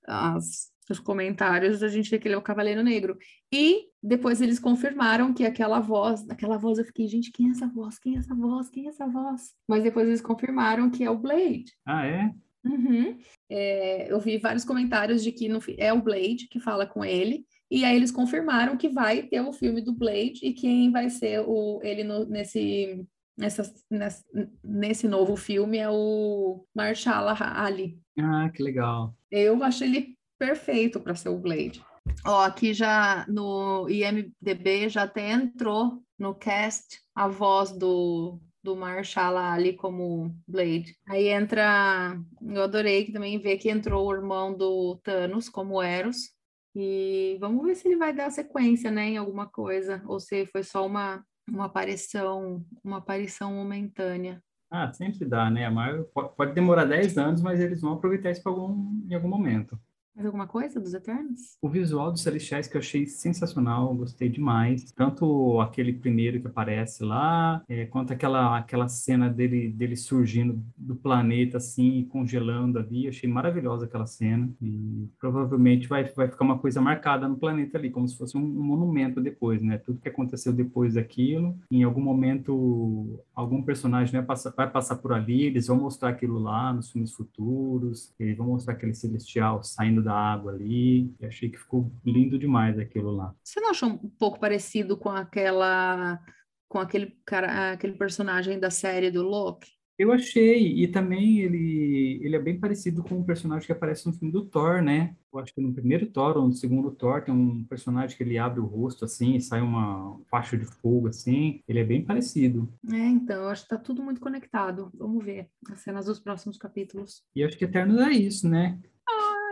as, os comentários, a gente vê que ele é o Cavaleiro Negro. E depois eles confirmaram que aquela voz, aquela voz, eu fiquei, gente, quem é essa voz? Quem é essa voz? Quem é essa voz? Mas depois eles confirmaram que é o Blade. Ah, é? Uhum. É, eu vi vários comentários de que no, é o Blade que fala com ele, e aí eles confirmaram que vai ter o filme do Blade e quem vai ser o, ele no, nesse, nessa, nessa, nesse novo filme é o Marshall Ali. Ah, que legal. Eu acho ele perfeito para ser o Blade. Ó, aqui já no IMDB já até entrou no cast a voz do, do Marshall ali como Blade. Aí entra, eu adorei que também ver que entrou o irmão do Thanos como Eros. E vamos ver se ele vai dar sequência, né, em alguma coisa, ou se foi só uma, uma aparição, uma aparição momentânea. Ah, sempre dá, né? A Marvel pode demorar 10 anos, mas eles vão aproveitar isso algum, em algum momento. Mais alguma coisa dos Eternos? O visual dos Celestiais que eu achei sensacional, gostei demais. Tanto aquele primeiro que aparece lá, é, quanto aquela, aquela cena dele, dele surgindo do planeta, assim, congelando ali. achei maravilhosa aquela cena. E provavelmente vai, vai ficar uma coisa marcada no planeta ali, como se fosse um, um monumento depois, né? Tudo que aconteceu depois daquilo, em algum momento, algum personagem vai passar, vai passar por ali, eles vão mostrar aquilo lá nos filmes futuros, eles vão mostrar aquele Celestial saindo da água ali. E achei que ficou lindo demais aquilo lá. Você não achou um pouco parecido com aquela com aquele cara, aquele personagem da série do Loki? Eu achei, e também ele, ele é bem parecido com um personagem que aparece no filme do Thor, né? Eu acho que no primeiro Thor ou no segundo Thor tem um personagem que ele abre o rosto assim e sai uma faixa de fogo assim. Ele é bem parecido. É, então, eu acho que tá tudo muito conectado. Vamos ver as cenas dos próximos capítulos. E acho que Eternos é isso, né?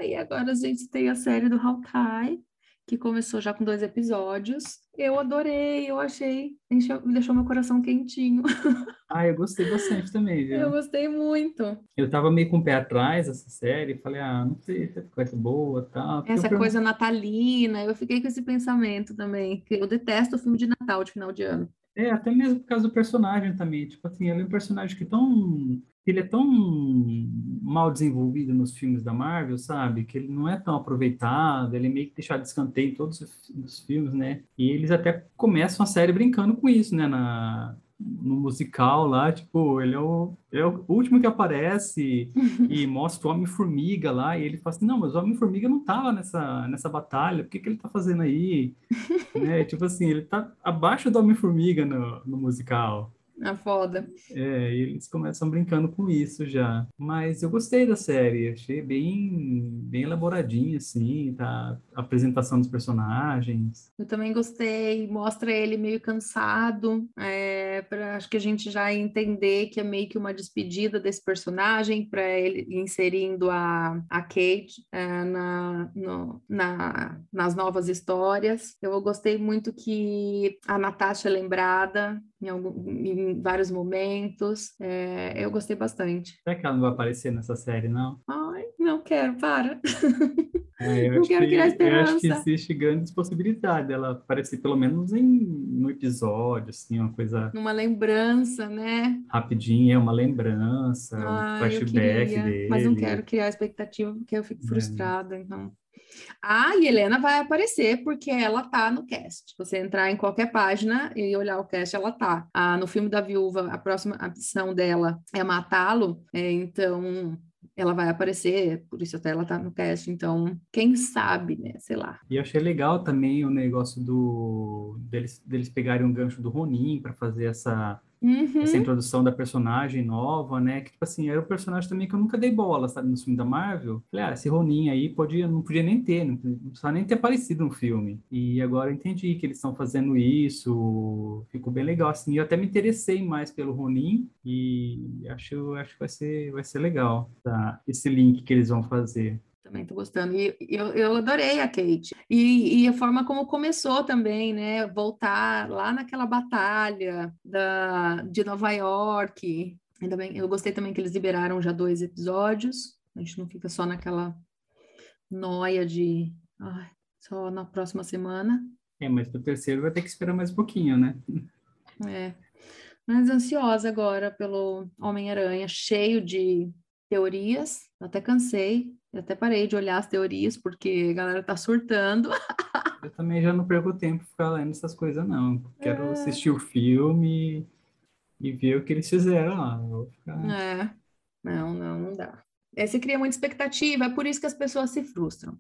E agora a gente tem a série do Hawkeye, que começou já com dois episódios. Eu adorei, eu achei, me deixou meu coração quentinho. Ah, eu gostei bastante também, viu? Eu gostei muito. Eu tava meio com o pé atrás dessa série, falei, ah, não sei se vai ser boa tal. Essa eu... coisa natalina, eu fiquei com esse pensamento também, que eu detesto o filme de Natal de final de ano. É, até mesmo por causa do personagem também. Tipo assim, ele é um personagem que tão ele é tão mal desenvolvido nos filmes da Marvel, sabe? Que ele não é tão aproveitado, ele é meio que deixado de escanteio em todos os filmes, né? E eles até começam a série brincando com isso, né? Na, no musical lá, tipo, ele é o, é o último que aparece e mostra o Homem-Formiga lá, e ele fala assim, não, mas o Homem-Formiga não tava nessa, nessa batalha, o que que ele tá fazendo aí? né? Tipo assim, ele tá abaixo do Homem-Formiga no, no musical. É foda. É, eles começam brincando com isso já. Mas eu gostei da série, achei bem, bem elaboradinha, assim, tá? A apresentação dos personagens. Eu também gostei, mostra ele meio cansado, é, pra, acho que a gente já entender que é meio que uma despedida desse personagem, para ele inserindo a, a Kate é, na, no, na, nas novas histórias. Eu gostei muito que a Natasha é lembrada em, algum, em vários momentos. É, eu gostei bastante. Será que ela não vai aparecer nessa série, não? Ai, não quero, para. É, não quero que, criar esperança. Eu acho que existe grandes possibilidades dela aparecer pelo menos em no episódio, assim, uma coisa... Uma lembrança, né? Rapidinho, é uma lembrança, ah, um flashback dele. Mas não quero criar expectativa porque eu fico é. frustrada, então... A Helena vai aparecer porque ela tá no cast. Você entrar em qualquer página e olhar o cast, ela tá. Ah, no filme da viúva, a próxima opção dela é matá-lo, é, então ela vai aparecer, por isso até ela tá no cast, então quem sabe, né, sei lá. E eu achei legal também o negócio do deles, deles pegarem um gancho do Ronin para fazer essa Uhum. Essa introdução da personagem nova, né? Que, tipo assim, era um personagem também que eu nunca dei bola, sabe? No filme da Marvel. Falei, ah, esse Ronin aí podia, não podia nem ter, não precisava nem ter aparecido no filme. E agora eu entendi que eles estão fazendo isso. Ficou bem legal, assim. Eu até me interessei mais pelo Ronin e acho, acho que vai ser, vai ser legal tá? esse link que eles vão fazer. Também estou gostando. E eu, eu adorei a Kate. E, e, a forma como começou também, né? Voltar lá naquela batalha da, de Nova York. Ainda bem, eu gostei também que eles liberaram já dois episódios. A gente não fica só naquela noia de ai, só na próxima semana. É, mas para o terceiro vai ter que esperar mais um pouquinho, né? É. Mas ansiosa agora pelo Homem-Aranha, cheio de teorias, até cansei, até parei de olhar as teorias, porque a galera tá surtando. Eu também já não perco tempo ficar lendo essas coisas, não. Quero é... assistir o filme e ver o que eles fizeram lá. Ficar... É, não, não, não dá. É, você cria muita expectativa, é por isso que as pessoas se frustram.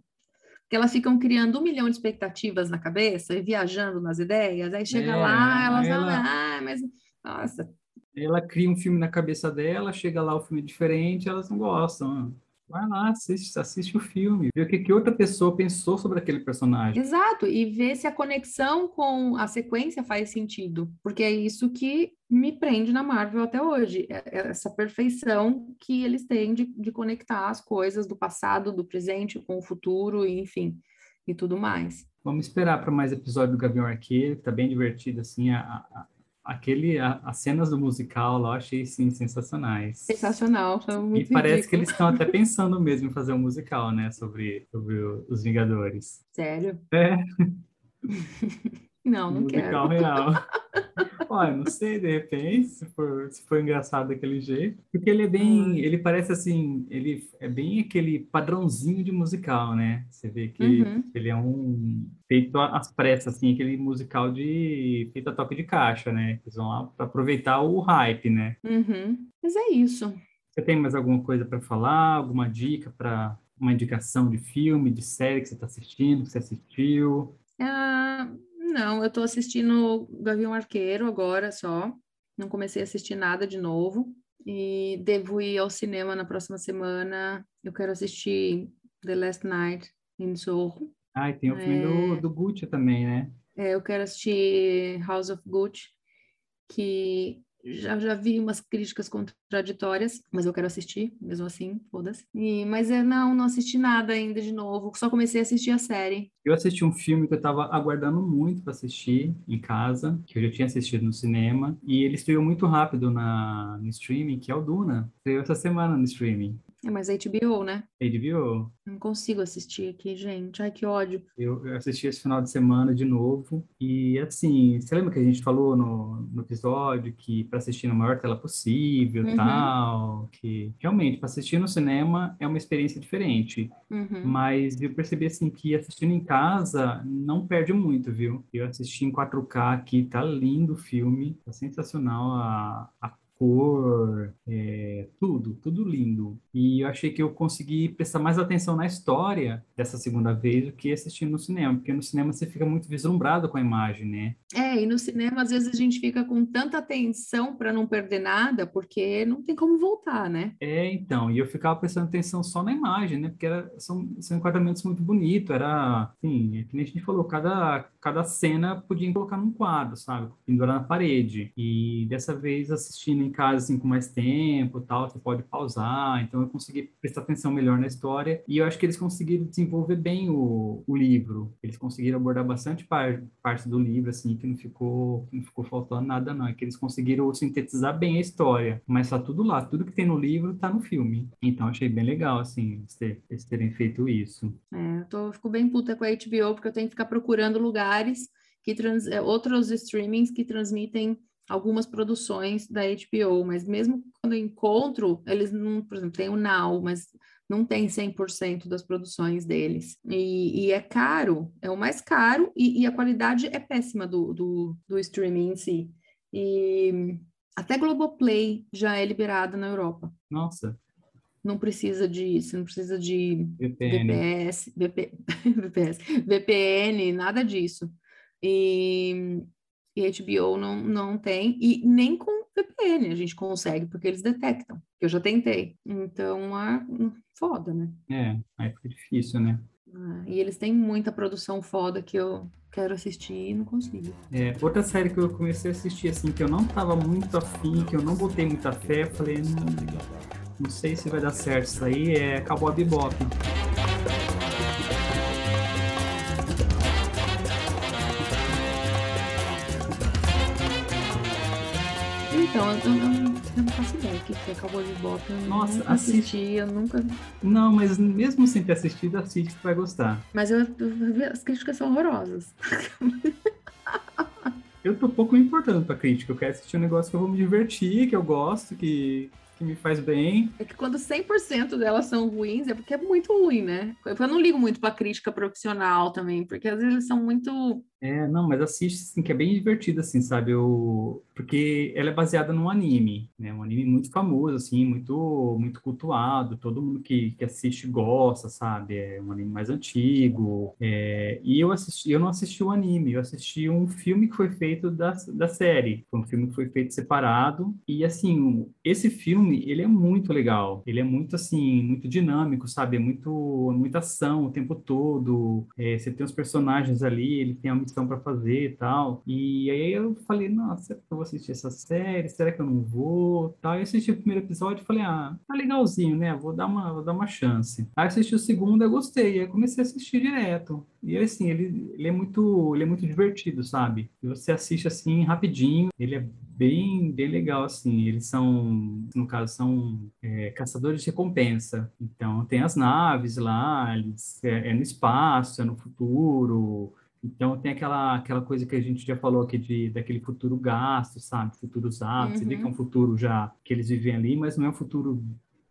Porque elas ficam criando um milhão de expectativas na cabeça e viajando nas ideias, aí chega é, lá, elas ela... falam, ah, mas, nossa. Ela cria um filme na cabeça dela, chega lá o filme é diferente, elas não gostam. Vai lá, assiste, assiste o filme, vê o que, que outra pessoa pensou sobre aquele personagem. Exato, e vê se a conexão com a sequência faz sentido, porque é isso que me prende na Marvel até hoje, é, é essa perfeição que eles têm de, de conectar as coisas do passado, do presente com o futuro, enfim, e tudo mais. Vamos esperar para mais episódio do Gavião Arqueiro, que tá bem divertido, assim, a, a aquele, a, as cenas do musical lá eu achei, sim, sensacionais. Sensacional, foi muito E parece ridículo. que eles estão até pensando mesmo em fazer um musical, né, sobre, sobre os Vingadores. Sério? É. Não, não musical quero. real. Olha, não sei, de repente, se for, se for engraçado daquele jeito. Porque ele é bem, hum. ele parece assim, ele é bem aquele padrãozinho de musical, né? Você vê que uhum. ele é um feito às pressas, assim, aquele musical de feito a toque de caixa, né? Eles vão lá para aproveitar o hype, né? Uhum. Mas é isso. Você tem mais alguma coisa para falar? Alguma dica para uma indicação de filme, de série que você está assistindo, que você assistiu? Ah, não, eu tô assistindo Gavião Arqueiro agora só. Não comecei a assistir nada de novo. E devo ir ao cinema na próxima semana. Eu quero assistir The Last Night in Soho. Ah, e tem o filme é... do, do Gucci também, né? É, eu quero assistir House of Gucci, que já, já vi umas críticas contraditórias, mas eu quero assistir, mesmo assim, foda-se. Mas é, não, não assisti nada ainda de novo, só comecei a assistir a série. Eu assisti um filme que eu tava aguardando muito para assistir em casa, que eu já tinha assistido no cinema, e ele estreou muito rápido na, no streaming, que é o Duna. Estreou essa semana no streaming. É, mas HBO, né? HBO. Não consigo assistir aqui, gente. Ai, que ódio. Eu, eu assisti esse final de semana de novo. E, assim, você lembra que a gente falou no, no episódio que para assistir na maior tela possível uhum. tal? Que realmente, para assistir no cinema é uma experiência diferente. Uhum. Mas eu percebi, assim, que assistindo em casa não perde muito, viu? Eu assisti em 4K aqui, tá lindo o filme. Tá sensacional a, a cor, é, tudo, tudo lindo. E eu achei que eu consegui prestar mais atenção na história dessa segunda vez do que assistindo no cinema, porque no cinema você fica muito vislumbrado com a imagem, né? É, e no cinema às vezes a gente fica com tanta atenção para não perder nada, porque não tem como voltar, né? É, então, e eu ficava prestando atenção só na imagem, né? Porque era, são, são enquadramentos muito bonitos, era, assim, é que nem a gente falou, cada, cada cena podia colocar num quadro, sabe? Pendurar na parede. E dessa vez assistindo em casa, assim, com mais tempo tal, você pode pausar. Então, eu consegui prestar atenção melhor na história. E eu acho que eles conseguiram desenvolver bem o, o livro. Eles conseguiram abordar bastante par, parte do livro, assim, que não ficou, que não ficou faltando nada, não. É que eles conseguiram sintetizar bem a história. Mas tá tudo lá. Tudo que tem no livro tá no filme. Então, achei bem legal, assim, eles, eles terem feito isso. É, eu tô, fico bem puta com a HBO, porque eu tenho que ficar procurando lugares que trans, é, outros streamings que transmitem algumas produções da HBO, mas mesmo quando eu encontro, eles não, por exemplo, tem o Now, mas não tem 100% das produções deles. E, e, é caro, é o mais caro, e, e a qualidade é péssima do, do, do, streaming em si. E até Globoplay já é liberada na Europa. Nossa. Não precisa de, você não precisa de VPN. VPS, VP, VPS, VPN, nada disso. E e HBO não, não tem, e nem com VPN a gente consegue, porque eles detectam. Eu já tentei. Então, é foda, né? É, aí fica difícil, né? É, e eles têm muita produção foda que eu quero assistir e não consigo. É, outra série que eu comecei a assistir, assim, que eu não tava muito afim, que eu não botei muita fé, falei, não, não sei se vai dar certo isso aí, é Cowboy Bebop. Então, eu, eu, eu, não faço ideia que Cowboy Bebop. Eu Nossa, nunca assisti, assisti, eu nunca... Não, mas mesmo sem ter assistido, assiste que tu vai gostar. Mas eu, eu, as críticas são horrorosas. eu tô pouco me importando pra crítica. Eu quero assistir um negócio que eu vou me divertir, que eu gosto, que que me faz bem. É que quando 100% delas são ruins, é porque é muito ruim, né? Eu não ligo muito pra crítica profissional também, porque às vezes eles são muito é, não, mas assiste, assim, que é bem divertido, assim, sabe? Eu... Porque ela é baseada num anime, né? Um anime muito famoso, assim, muito, muito cultuado, todo mundo que, que assiste gosta, sabe? É um anime mais antigo. É... E eu assisti, eu não assisti o anime, eu assisti um filme que foi feito da, da série. Foi um filme que foi feito separado. E, assim, esse filme, ele é muito legal. Ele é muito, assim, muito dinâmico, sabe? É muito, muita ação o tempo todo. É, você tem os personagens ali, ele tem a missão para fazer e tal. E aí eu falei, nossa, será que eu vou assistir essa série? Será que eu não vou? Tal. Eu assisti o primeiro episódio e falei, ah, tá legalzinho, né? Vou dar uma, vou dar uma chance. Aí assisti o segundo, eu gostei. Aí comecei a assistir direto. E assim, ele, ele é muito, ele é muito divertido, sabe? E você assiste assim rapidinho. Ele é bem, bem legal, assim. Eles são, no caso, são é, caçadores de recompensa. Então, tem as naves lá, eles, é, é no espaço, é no futuro. Então tem aquela, aquela coisa que a gente já falou aqui de daquele futuro gasto, sabe? Futuro usado. Uhum. Você vê que é um uhum. futuro já que eles vivem ali, mas não é um futuro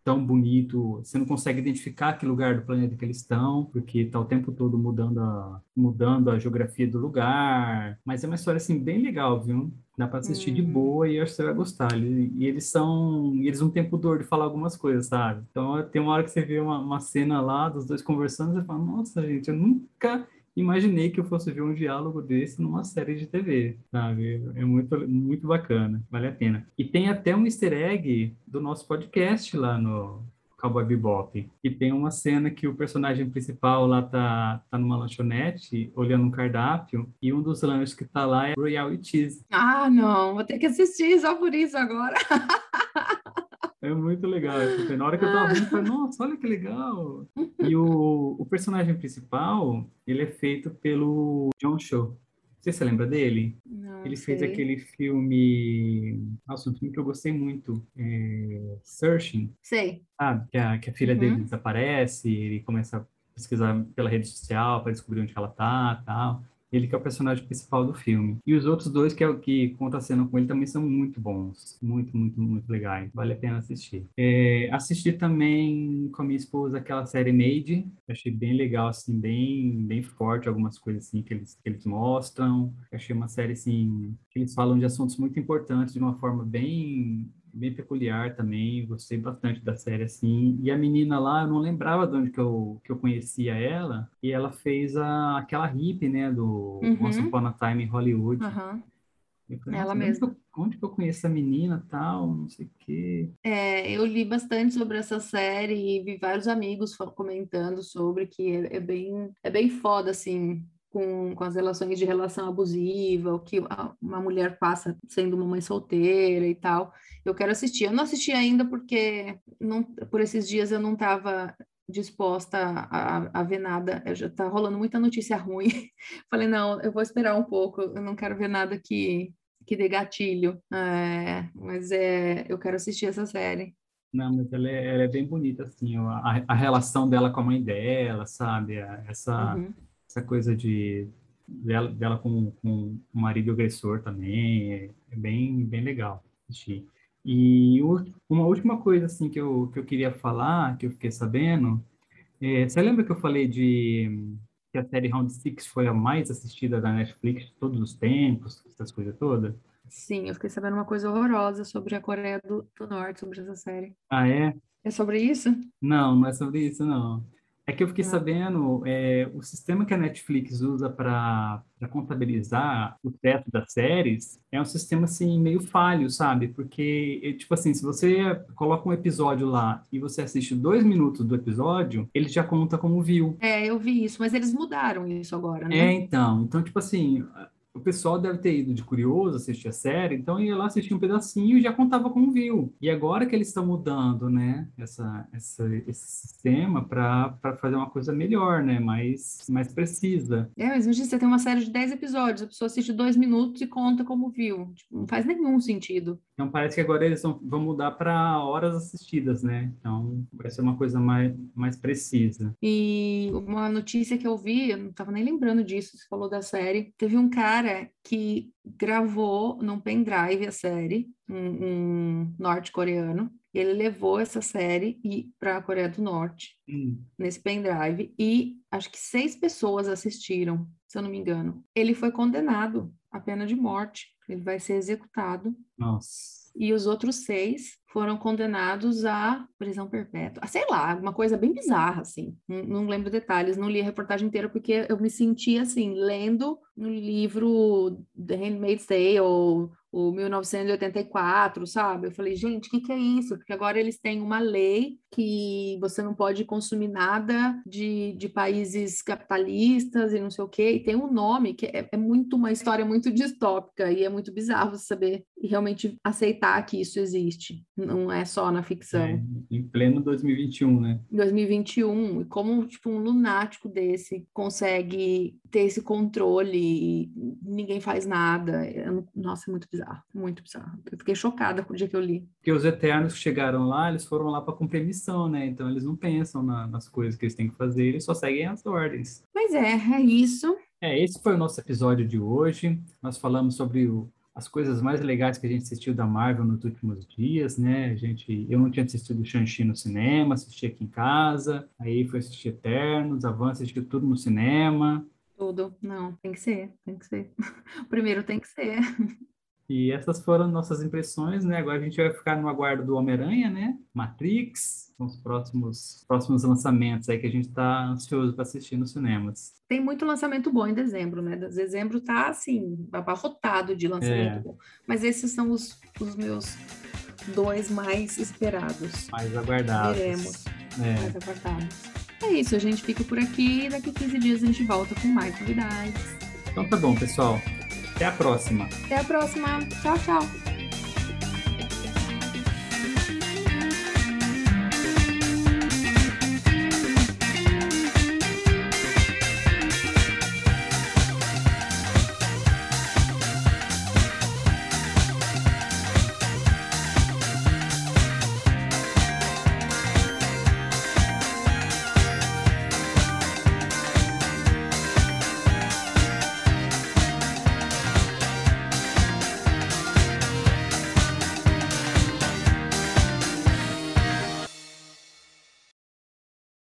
tão bonito. Você não consegue identificar que lugar do planeta que eles estão, porque está o tempo todo mudando a, mudando a geografia do lugar. Mas é uma história assim bem legal, viu? Dá para assistir de uhum. boa e acho que você vai gostar. E eles são. Eles não têm pudor de falar algumas coisas, sabe? Então tem uma hora que você vê uma, uma cena lá dos dois conversando e você fala, nossa, gente, eu nunca imaginei que eu fosse ver um diálogo desse numa série de TV, sabe? É muito, muito bacana, vale a pena. E tem até um easter egg do nosso podcast lá no Cowboy Bebop. E tem uma cena que o personagem principal lá tá, tá numa lanchonete, olhando um cardápio, e um dos lanches que tá lá é Royal Cheese. Ah, não, vou ter que assistir só por isso agora. É muito legal. Porque na hora que eu tava vendo, eu falei, nossa, olha que legal. E o, o personagem principal, ele é feito pelo John Cho. Sei se você lembra dele. Não, ele sei. fez aquele filme. Nossa, um filme que eu gostei muito. É... Searching. Sei. Sabe? Que a, que a filha uhum. dele desaparece, ele começa a pesquisar pela rede social para descobrir onde ela tá tal. Ele que é o personagem principal do filme. E os outros dois que é o que conta a cena com ele também são muito bons. Muito, muito, muito legais. Vale a pena assistir. É, assisti também com a minha esposa aquela série Made. Achei bem legal, assim, bem, bem forte algumas coisas assim que eles, que eles mostram. Achei uma série, assim, que eles falam de assuntos muito importantes de uma forma bem bem peculiar também, gostei bastante da série, assim, e a menina lá, eu não lembrava de onde que eu, que eu conhecia ela, e ela fez a, aquela hippie, né, do uhum. Once Upon a Time em Hollywood. Uhum. Falei, ela mesma. Onde, que eu conheço a menina, tal, não sei o quê. É, eu li bastante sobre essa série e vi vários amigos comentando sobre que é, é bem, é bem foda, assim, com, com as relações de relação abusiva, o que uma mulher passa sendo uma mãe solteira e tal. Eu quero assistir. Eu não assisti ainda porque não, por esses dias eu não estava disposta a, a, ver nada. Já tá rolando muita notícia ruim. Falei, não, eu vou esperar um pouco. Eu não quero ver nada que, que dê gatilho. É, mas é, eu quero assistir essa série. Não, mas ela é, ela é bem bonita, assim, a, a relação dela com a mãe dela, sabe? Essa, uhum essa coisa de dela, dela com, com o marido agressor também é, é bem bem legal assistir. E uma última coisa assim que eu, que eu queria falar, que eu fiquei sabendo, é, você lembra que eu falei de que a série Round Six foi a mais assistida da Netflix de todos os tempos, essas coisas todas? Sim, eu fiquei sabendo uma coisa horrorosa sobre a Coreia do, do Norte, sobre essa série. Ah, é? É sobre isso? Não, não é sobre isso, não. É que eu fiquei sabendo, é, o sistema que a Netflix usa para contabilizar o teto das séries é um sistema, assim, meio falho, sabe? Porque, tipo assim, se você coloca um episódio lá e você assiste dois minutos do episódio, ele já conta como viu. É, eu vi isso, mas eles mudaram isso agora, né? É, então. Então, tipo assim, o pessoal deve ter ido de curioso assistir a série, então ia lá assistir um pedacinho e já contava como viu. E agora que eles estão mudando, né, essa, essa esse sistema para fazer uma coisa melhor, né, mais, mais precisa. É, mas imagina, você tem uma série de 10 episódios, a pessoa assiste dois minutos e conta como viu. Tipo, não faz nenhum sentido. Então parece que agora eles vão, vão mudar para horas assistidas, né? Então vai ser uma coisa mais, mais precisa. E uma notícia que eu vi, eu não estava nem lembrando disso, você falou da série, teve um cara que gravou num pendrive a série, um, um norte-coreano, Ele levou essa série para a Coreia do Norte, Hum. nesse pendrive, e acho que seis pessoas assistiram, se eu não me engano. Ele foi condenado à pena de morte. Ele vai ser executado. Nossa. E os outros seis foram condenados à prisão perpétua. Ah, sei lá, uma coisa bem bizarra, assim. Não, não lembro detalhes, não li a reportagem inteira, porque eu me senti, assim, lendo no livro The Handmaid's Tale, ou o 1984, sabe? Eu falei, gente, o que, que é isso? Porque agora eles têm uma lei que você não pode consumir nada de, de países capitalistas e não sei o quê, e tem um nome que é, é muito uma história muito distópica e é muito bizarro saber e realmente aceitar que isso existe, não é só na ficção. É, em pleno 2021, né? 2021, e como tipo um lunático desse consegue ter esse controle e ninguém faz nada. É, nossa, é muito bizarro, muito bizarro. Eu fiquei chocada com o dia que eu li. Porque os Eternos que chegaram lá, eles foram lá para cumprir missão, né? Então eles não pensam na, nas coisas que eles têm que fazer, eles só seguem as ordens. Mas é, é isso. É, esse foi o nosso episódio de hoje. Nós falamos sobre o, as coisas mais legais que a gente assistiu da Marvel nos últimos dias, né? A gente, eu não tinha assistido Shang-Chi no cinema, assisti aqui em casa, aí foi assistir Eternos, Avança, assistiu tudo no cinema. Tudo, não, tem que ser, tem que ser. Primeiro tem que ser. E essas foram nossas impressões, né? Agora a gente vai ficar no aguardo do Homem-Aranha, né? Matrix, com os próximos, próximos lançamentos aí que a gente está ansioso para assistir nos cinemas. Tem muito lançamento bom em dezembro, né? Dezembro tá assim, abarrotado de lançamento É. bom. Mas esses são os, os meus dois mais esperados. Mais aguardados. Veremos. É. mais aguardados. É isso, a gente fica por aqui. Daqui 15 dias a gente volta com mais novidades. Então tá bom, pessoal. Até a próxima. Até a próxima. Tchau, tchau.